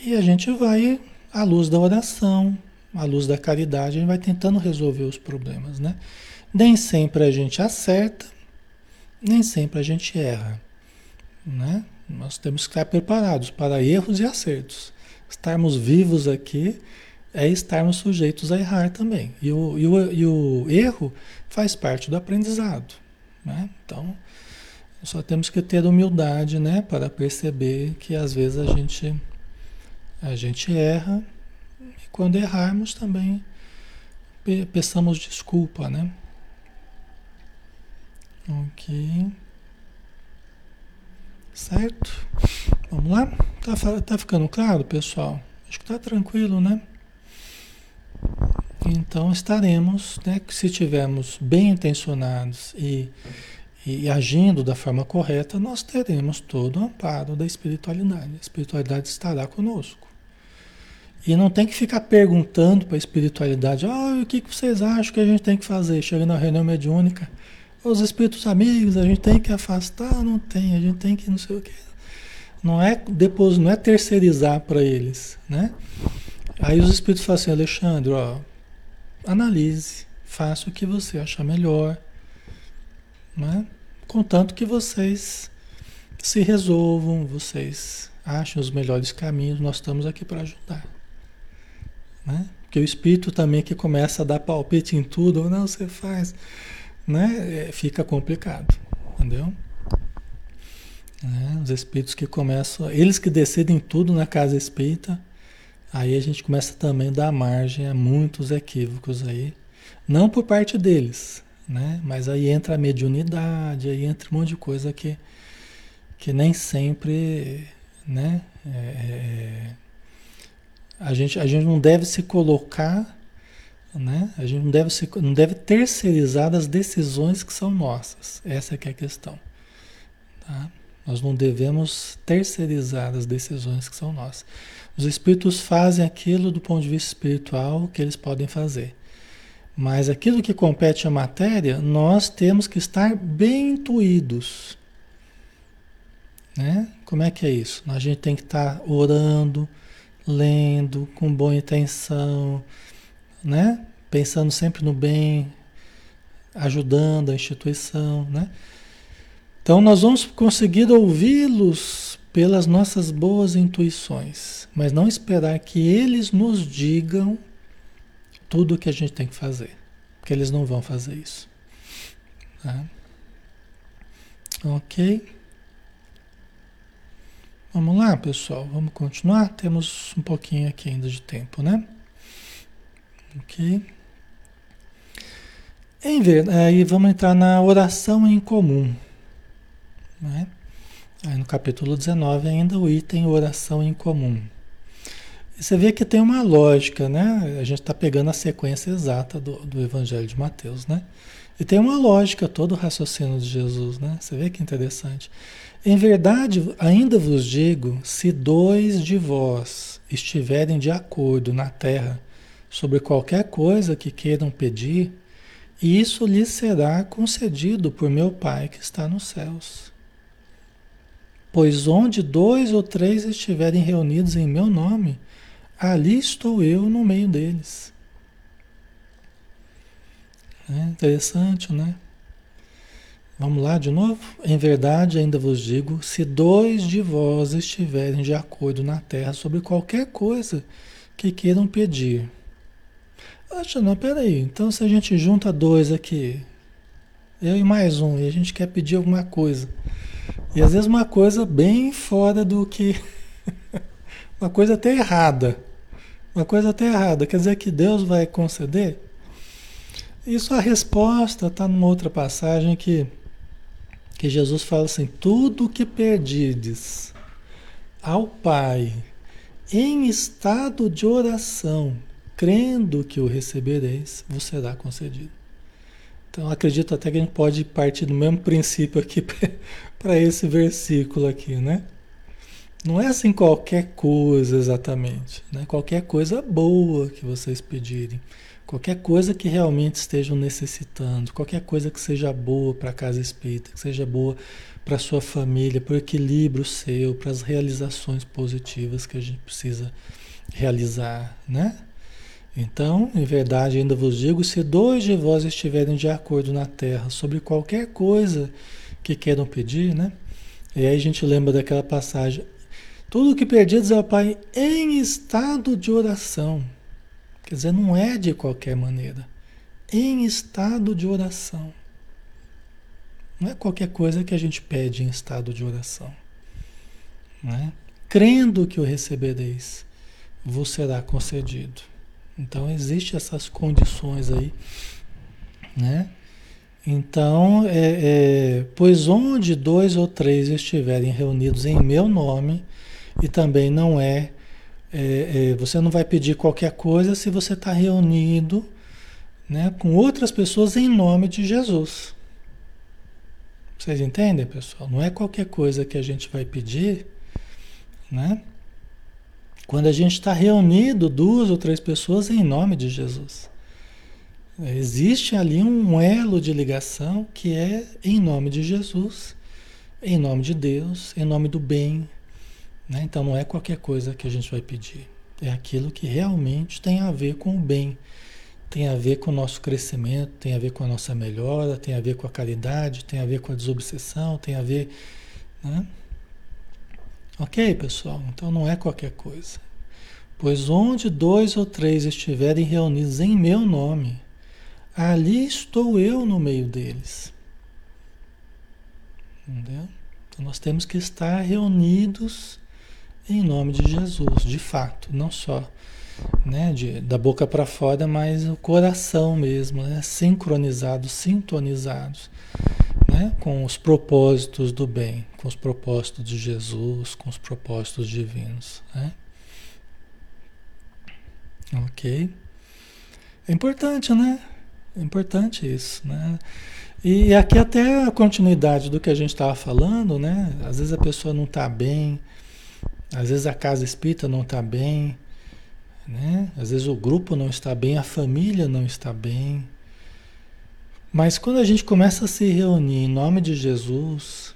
e a gente vai à luz da oração, à luz da caridade, a gente vai tentando resolver os problemas, né? Nem sempre a gente acerta, nem sempre a gente erra, né? Nós temos que estar preparados para erros e acertos. Estarmos vivos aqui é estarmos sujeitos a errar também. E o, e o, e o erro faz parte do aprendizado. Né? Então, só temos que ter humildade né, para perceber que às vezes a gente, a gente erra e quando errarmos também peçamos desculpa, né? Ok. Certo? Vamos lá? Tá, tá ficando claro, pessoal? Acho que tá tranquilo, né? Então estaremos, né, se tivermos bem intencionados e, e agindo da forma correta, nós teremos todo o amparo da espiritualidade. A espiritualidade estará conosco. E não tem que ficar perguntando para a espiritualidade, oh, o que, que vocês acham que a gente tem que fazer? Chegando na reunião mediúnica, os espíritos amigos, a gente tem que afastar? Não tem, a gente tem que não sei o quê. Não é depois, não é terceirizar para eles, né? Aí os espíritos falam assim, Alexandre, ó, analise, faça o que você achar melhor, né? Contanto que vocês se resolvam, vocês achem os melhores caminhos, nós estamos aqui para ajudar. Né? Porque o espírito também que começa a dar palpite em tudo, não, você faz, né? É, fica complicado, entendeu? Né? Os espíritos que começam, eles que decidem tudo na casa espírita, aí a gente começa também a dar margem a muitos equívocos aí, não por parte deles, né? Mas aí entra a mediunidade, aí entra um monte de coisa que, que nem sempre, né? É, é a gente, a gente não deve se colocar, né? A gente não deve, se, não deve terceirizar as decisões que são nossas. Essa é que é a questão. Tá? Nós não devemos terceirizar as decisões que são nossas. Os espíritos fazem aquilo do ponto de vista espiritual que eles podem fazer. Mas aquilo que compete à matéria, nós temos que estar bem intuídos. Né? Como é que é isso? A gente tem que estar orando, lendo com boa intenção, né? Pensando sempre no bem, ajudando a instituição, né? Então nós vamos conseguir ouvi-los pelas nossas boas intuições, mas não esperar que eles nos digam tudo o que a gente tem que fazer, porque eles não vão fazer isso. Tá? Ok? Vamos lá, pessoal, vamos continuar? Temos um pouquinho aqui ainda de tempo, né? Ok. Em ver, aí vamos entrar na oração em comum. Né? Aí no capítulo 19 ainda o item oração em comum. E você vê que tem uma lógica, né? A gente está pegando a sequência exata do, do Evangelho de Mateus, né? E tem uma lógica todo o raciocínio de Jesus, né? Você vê que interessante. Em verdade, ainda vos digo: se dois de vós estiverem de acordo na terra sobre qualquer coisa que queiram pedir, isso lhes será concedido por meu Pai que está nos céus. Pois onde dois ou três estiverem reunidos em meu nome, ali estou eu no meio deles. É interessante, né? Vamos lá de novo? Em verdade, ainda vos digo: se dois de vós estiverem de acordo na terra sobre qualquer coisa que queiram pedir. Acha, não, peraí. Então, se a gente junta dois aqui, eu e mais um, e a gente quer pedir alguma coisa, e às vezes uma coisa bem fora do que. uma coisa até errada. Uma coisa até errada. Quer dizer que Deus vai conceder? Isso a resposta está numa outra passagem que que Jesus fala assim: tudo que perdides ao Pai em estado de oração, crendo que o recebereis, vos será concedido. Então acredito até que a gente pode partir do mesmo princípio aqui para esse versículo aqui, né? Não é assim qualquer coisa exatamente, né? Qualquer coisa boa que vocês pedirem. Qualquer coisa que realmente estejam necessitando, qualquer coisa que seja boa para a casa espírita, que seja boa para sua família, para o equilíbrio seu, para as realizações positivas que a gente precisa realizar, né? Então, em verdade, ainda vos digo: se dois de vós estiverem de acordo na terra sobre qualquer coisa que queiram pedir, né? E aí a gente lembra daquela passagem: tudo que perdidos ao Pai em estado de oração. Quer dizer, não é de qualquer maneira. Em estado de oração. Não é qualquer coisa que a gente pede em estado de oração. Né? Crendo que o recebereis, vos será concedido. Então, existem essas condições aí, né? Então, é, é, pois onde dois ou três estiverem reunidos em meu nome, e também não é, é, é você não vai pedir qualquer coisa se você está reunido né, com outras pessoas em nome de Jesus. Vocês entendem, pessoal? Não é qualquer coisa que a gente vai pedir, né? Quando a gente está reunido duas ou três pessoas em nome de Jesus. Existe ali um elo de ligação que é em nome de Jesus, em nome de Deus, em nome do bem. Né? Então não é qualquer coisa que a gente vai pedir. É aquilo que realmente tem a ver com o bem, tem a ver com o nosso crescimento, tem a ver com a nossa melhora, tem a ver com a caridade, tem a ver com a desobsessão, tem a ver. Né? Ok, pessoal? Então não é qualquer coisa. Pois onde dois ou três estiverem reunidos em meu nome, ali estou eu no meio deles. Entendeu? Então nós temos que estar reunidos em nome de Jesus, de fato, não só né, de, da boca para fora, mas o coração mesmo, né, sincronizados, sintonizados né, com os propósitos do bem, com os propósitos de Jesus, com os propósitos divinos. Né? Ok? É importante, né? É importante isso, né? E aqui até a continuidade do que a gente estava falando, né? Às vezes a pessoa não está bem, às vezes a casa espírita não está bem, né? Às vezes o grupo não está bem, a família não está bem. Mas quando a gente começa a se reunir em nome de Jesus,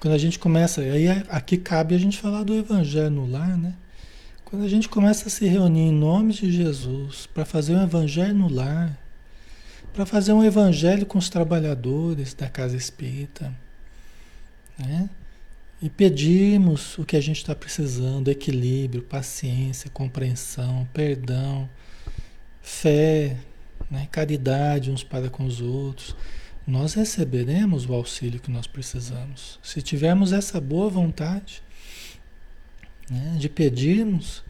quando a gente começa, aí aqui cabe a gente falar do evangelho no lar, né? Quando a gente começa a se reunir em nome de Jesus para fazer um evangelho no lar, para fazer um evangelho com os trabalhadores da casa espírita, né? E pedimos o que a gente está precisando: equilíbrio, paciência, compreensão, perdão, fé, né? caridade uns para com os outros, nós receberemos o auxílio que nós precisamos. Se tivermos essa boa vontade né? de pedirmos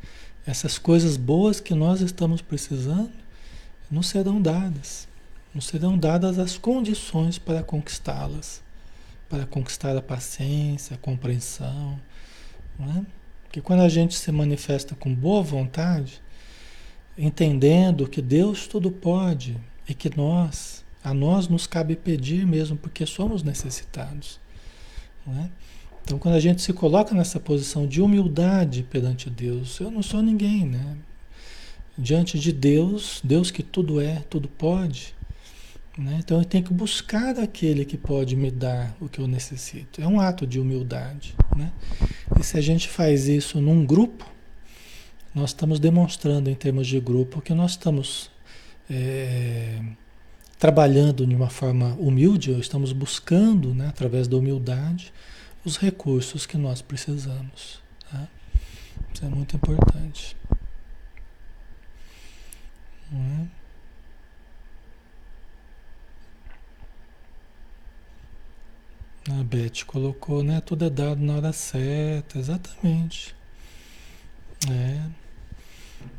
essas coisas boas que nós estamos precisando, nos serão dadas. Nos serão dadas as condições para conquistá-las, para conquistar a paciência, a compreensão. Né? Porque quando a gente se manifesta com boa vontade, entendendo que Deus tudo pode e que nós, a nós nos cabe pedir mesmo porque somos necessitados. Né? Então, quando a gente se coloca nessa posição de humildade perante Deus, eu não sou ninguém, né? Diante de Deus, Deus que tudo é, tudo pode, né? Então eu tenho que buscar aquele que pode me dar o que eu necessito. É um ato de humildade. Né? E se a gente faz isso num grupo, nós estamos demonstrando em termos de grupo que nós estamos é, trabalhando de uma forma humilde, ou estamos buscando, né, através da humildade, os recursos que nós precisamos. Tá? Isso é muito importante. Não é? A Beth colocou, né? Tudo é dado na hora certa, exatamente. É.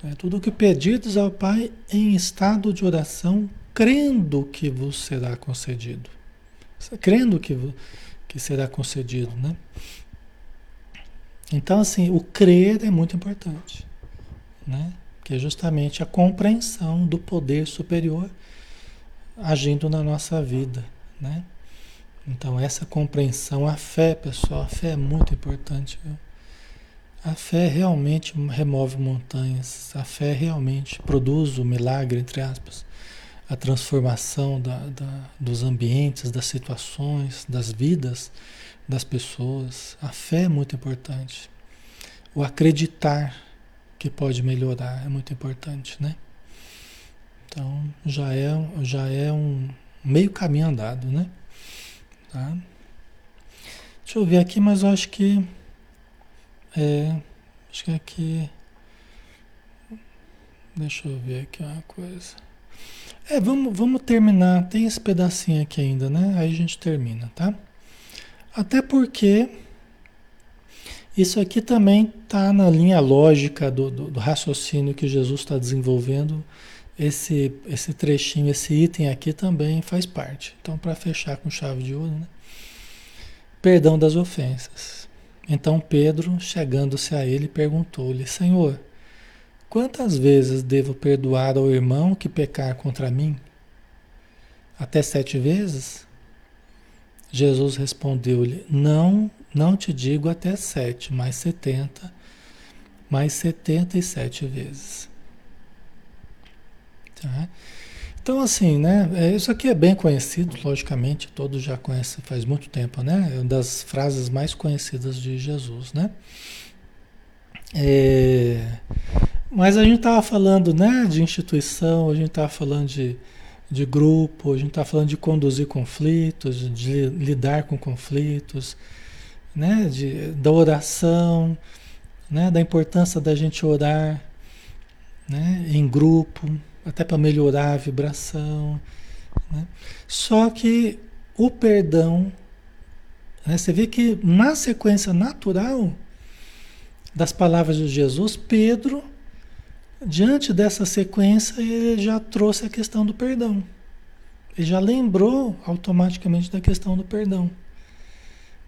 É tudo que pedidos ao Pai em estado de oração, crendo que vos será concedido. Crendo que, que será concedido, né? Então, assim, o crer é muito importante, né? Que é justamente a compreensão do poder superior agindo na nossa vida, né? Então, essa compreensão, a fé, pessoal, a fé é muito importante. Viu? A fé realmente remove montanhas, a fé realmente produz o milagre, entre aspas, a transformação da, da, dos ambientes, das situações, das vidas das pessoas. A fé é muito importante. O acreditar que pode melhorar é muito importante, né? Então já é, já é um meio caminho andado, né? Tá? Deixa eu ver aqui, mas eu acho que é, acho que aqui. Deixa eu ver aqui uma coisa. É, vamos, vamos terminar. Tem esse pedacinho aqui ainda, né? Aí a gente termina, tá? Até porque isso aqui também está na linha lógica do, do, do raciocínio que Jesus está desenvolvendo esse, esse trechinho, esse item aqui também faz parte. Então, para fechar com chave de ouro, né? Perdão das ofensas. Então Pedro, chegando-se a ele, perguntou-lhe: Senhor, quantas vezes devo perdoar ao irmão que pecar contra mim? Até sete vezes? Jesus respondeu-lhe: Não, não te digo até sete, mas setenta, mais setenta e sete vezes. Tá? Então, assim, né? É, isso aqui é bem conhecido, logicamente, todos já conhecem faz muito tempo, né? É uma das frases mais conhecidas de Jesus, né? É, mas a gente estava falando, né, de instituição, a gente estava falando de, de grupo, a gente estava falando de conduzir conflitos, de lidar com conflitos, né, de, da oração, né, da importância da gente orar, né, em grupo, até para melhorar a vibração. Né? Só que o perdão, né? você vê que na sequência natural das palavras de Jesus, Pedro, diante dessa sequência, ele já trouxe a questão do perdão. Ele já lembrou automaticamente da questão do perdão.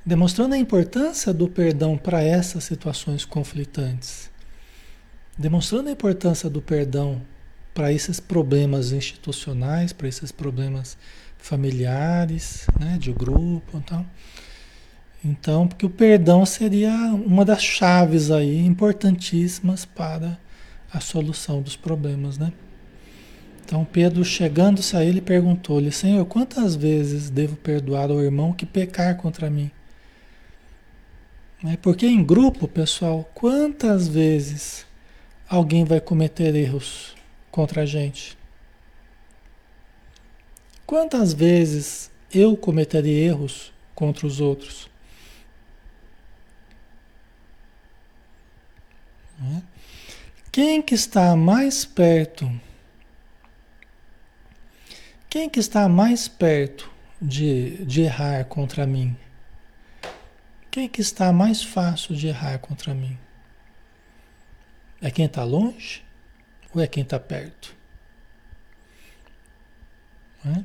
Demonstrando a importância do perdão para essas situações conflitantes. Demonstrando a importância do perdão para esses problemas institucionais, para esses problemas familiares, né, de grupo, então. Então, porque o perdão seria uma das chaves aí importantíssimas para a solução dos problemas, né? Então Pedro, chegando-se a ele, perguntou-lhe: Senhor, quantas vezes devo perdoar ao irmão que pecar contra mim? Né, porque em grupo, pessoal, quantas vezes alguém vai cometer erros? Contra a gente. Quantas vezes eu cometeria erros contra os outros? Né? Quem que está mais perto? Quem que está mais perto de, de errar contra mim? Quem que está mais fácil de errar contra mim? É quem está longe? Ou é quem está perto? É?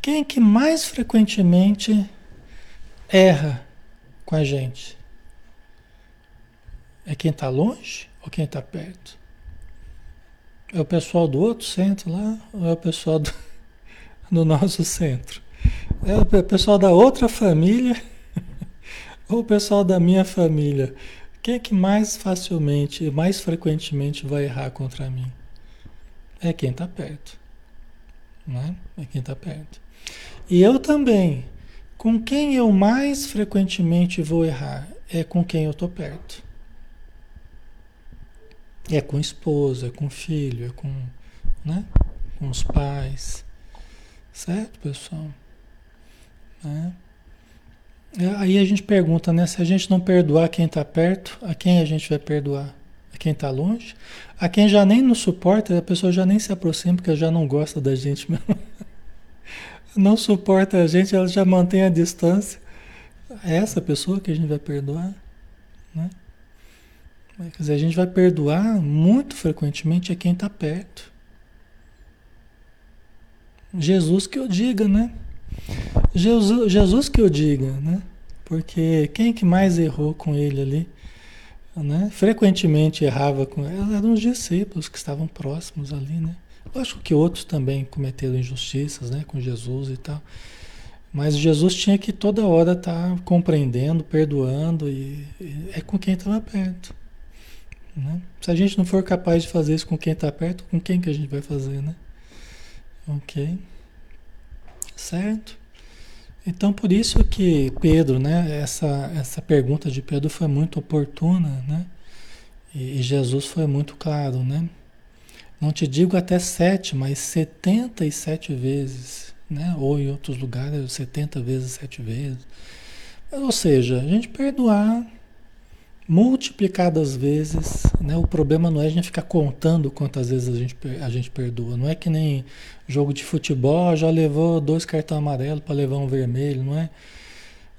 Quem que mais frequentemente erra com a gente? É quem está longe ou quem está perto? É o pessoal do outro centro lá ou é o pessoal do, do nosso centro? É o pessoal da outra família ou o pessoal da minha família? Quem é que mais facilmente, mais frequentemente vai errar contra mim? É quem está perto. Né? É quem está perto. E eu também. Com quem eu mais frequentemente vou errar? É com quem eu estou perto. É com esposa, é com filho, é com, né? com os pais. Certo, pessoal? Né? É, aí a gente pergunta, né? Se a gente não perdoar quem está perto, a quem a gente vai perdoar? A quem está longe? A quem já nem nos suporta, a pessoa já nem se aproxima porque já não gosta da gente mesmo. Não suporta a gente, ela já mantém a distância. É essa pessoa que a gente vai perdoar, né? Quer dizer, a gente vai perdoar muito frequentemente a quem está perto. Jesus que eu diga, né? Jesus, Jesus que eu diga, né? Porque quem que mais errou com ele ali, né? Frequentemente errava com ele, eram os discípulos que estavam próximos ali, né? Lógico que outros também cometeram injustiças, né? Com Jesus e tal. Mas Jesus tinha que toda hora estar tá compreendendo, perdoando e, e, é com quem estava perto. Né? Se a gente não for capaz de fazer isso com quem está perto, com quem que a gente vai fazer, né? Ok. Certo? Então, por isso que Pedro, né, essa, essa pergunta de Pedro foi muito oportuna, né? E, e Jesus foi muito claro, né? Não te digo até sete, mas setenta e sete vezes, né? Ou em outros lugares, setenta vezes sete vezes. Ou seja, a gente perdoar multiplicadas vezes, né? O problema não é a gente ficar contando quantas vezes a gente, a gente perdoa. Não é que nem jogo de futebol, já levou dois cartões amarelos para levar um vermelho, não é?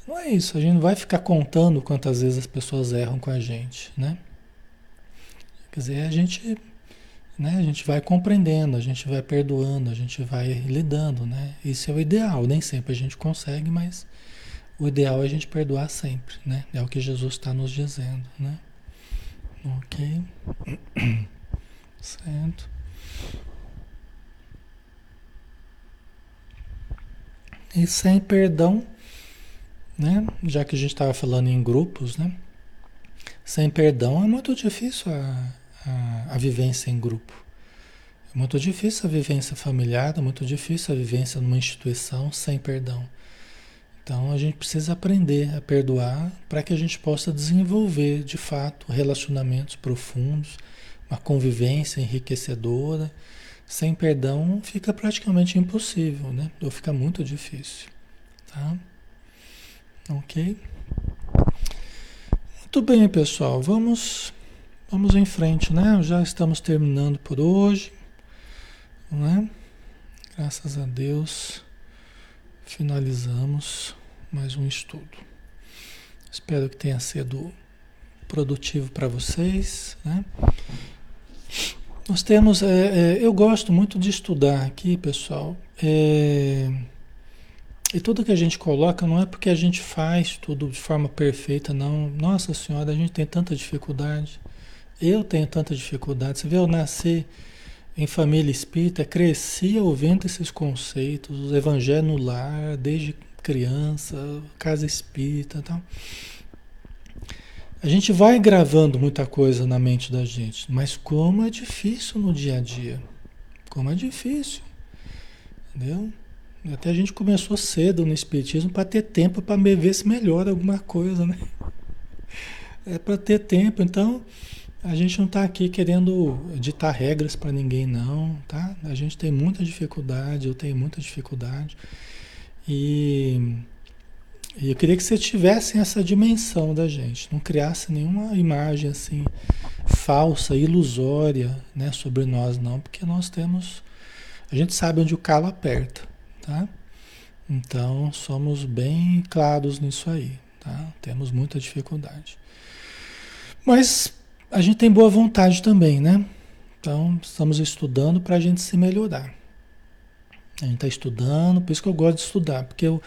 Não é isso. A gente não vai ficar contando quantas vezes as pessoas erram com a gente, né? Quer dizer, a gente né, a gente vai compreendendo, a gente vai perdoando, a gente vai lidando, né? Isso é o ideal. Nem sempre a gente consegue, mas o ideal é a gente perdoar sempre, né? É o que Jesus está nos dizendo, né? Ok. Certo. E sem perdão, né? Já que a gente estava falando em grupos, né? Sem perdão é muito difícil a, a, a, vivência em grupo. É muito difícil a vivência familiar, é muito difícil a vivência numa instituição sem perdão. Então a gente precisa aprender a perdoar para que a gente possa desenvolver de fato relacionamentos profundos, uma convivência enriquecedora. Sem perdão fica praticamente impossível, né? Ou fica muito difícil, tá? Ok? Muito bem, pessoal. Vamos, vamos em frente, né? Já estamos terminando por hoje, né? Graças a Deus, finalizamos mais um estudo. Espero que tenha sido produtivo para vocês, né? Nós temos, é, é, eu gosto muito de estudar aqui, pessoal. É, e tudo que a gente coloca não é porque a gente faz tudo de forma perfeita, não. Nossa Senhora, a gente tem tanta dificuldade. Eu tenho tanta dificuldade. Você vê, eu nasci em família espírita, cresci ouvindo esses conceitos, os evangelhos no lar, desde criança, casa espírita tal. A gente vai gravando muita coisa na mente da gente, mas como é difícil no dia a dia. Como é difícil. Entendeu? Até a gente começou cedo no Espiritismo para ter tempo para ver se melhora alguma coisa, né? É para ter tempo. Então, a gente não está aqui querendo ditar regras para ninguém, não, tá? A gente tem muita dificuldade, eu tenho muita dificuldade. E e eu queria que você tivesse essa dimensão da gente, não criasse nenhuma imagem assim falsa, ilusória, né, sobre nós não, porque nós temos a gente sabe onde o calo aperta, tá? Então, somos bem claros nisso aí, tá? Temos muita dificuldade. Mas a gente tem boa vontade também, né? Então, estamos estudando para a gente se melhorar. A gente está estudando, por isso que eu gosto de estudar, porque eu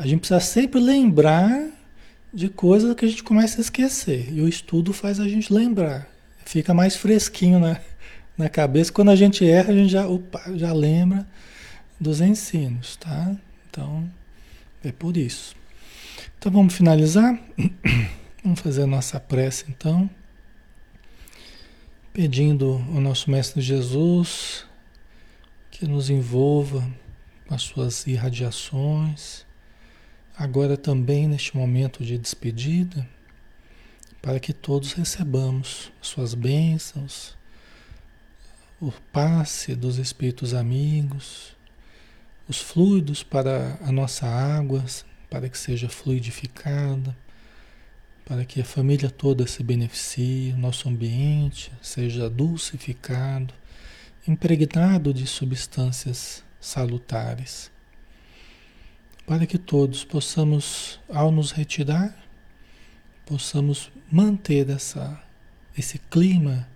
a gente precisa sempre lembrar de coisas que a gente começa a esquecer. E o estudo faz a gente lembrar. Fica mais fresquinho na, na cabeça. Quando a gente erra, a gente já, opa, já lembra dos ensinos, tá? Então, é por isso. Então vamos finalizar? Vamos fazer a nossa prece então. Pedindo ao nosso Mestre Jesus que nos envolva com as suas irradiações agora também neste momento de despedida, para que todos recebamos suas bênçãos, o passe dos espíritos amigos, os fluidos para a nossa água, para que seja fluidificada, para que a família toda se beneficie, o nosso ambiente seja dulcificado, impregnado de substâncias salutares para que todos possamos, ao nos retirar, possamos manter essa, esse clima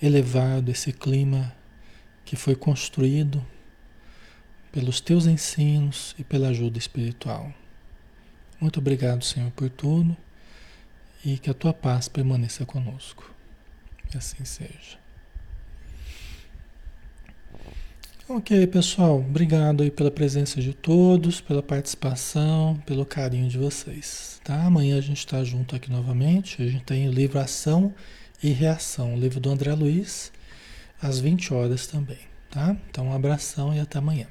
elevado, esse clima que foi construído pelos teus ensinos e pela ajuda espiritual. Muito obrigado, Senhor, por tudo e que a tua paz permaneça conosco. Que assim seja. Ok, pessoal, obrigado aí pela presença de todos, pela participação, pelo carinho de vocês, tá? Amanhã a gente está junto aqui novamente, a gente tem o livro Ação e Reação, o livro do André Luiz, às 20 horas também, tá? Então um abração e até amanhã.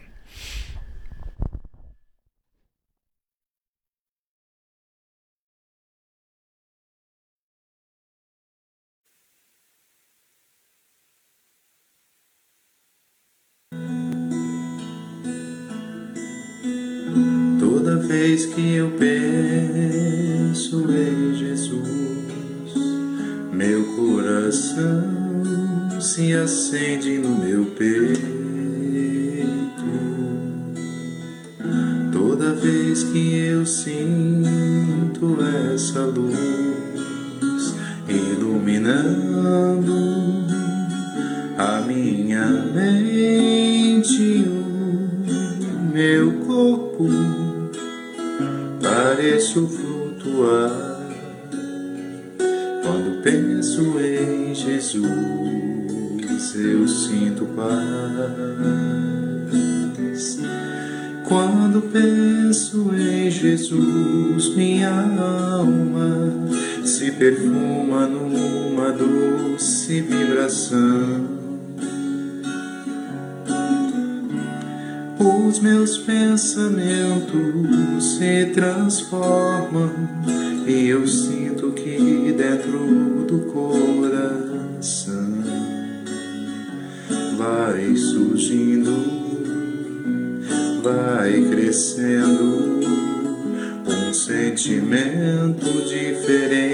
Se acende no meu peito. Toda vez que eu sinto essa luz iluminando a minha mente, o meu corpo parece flutuar quando penso em Jesus, eu sinto paz. Quando penso em Jesus, minha alma se perfuma numa doce vibração. Os meus pensamentos se transformam e eu sinto que dentro do coração vai surgindo, vai crescendo um sentimento diferente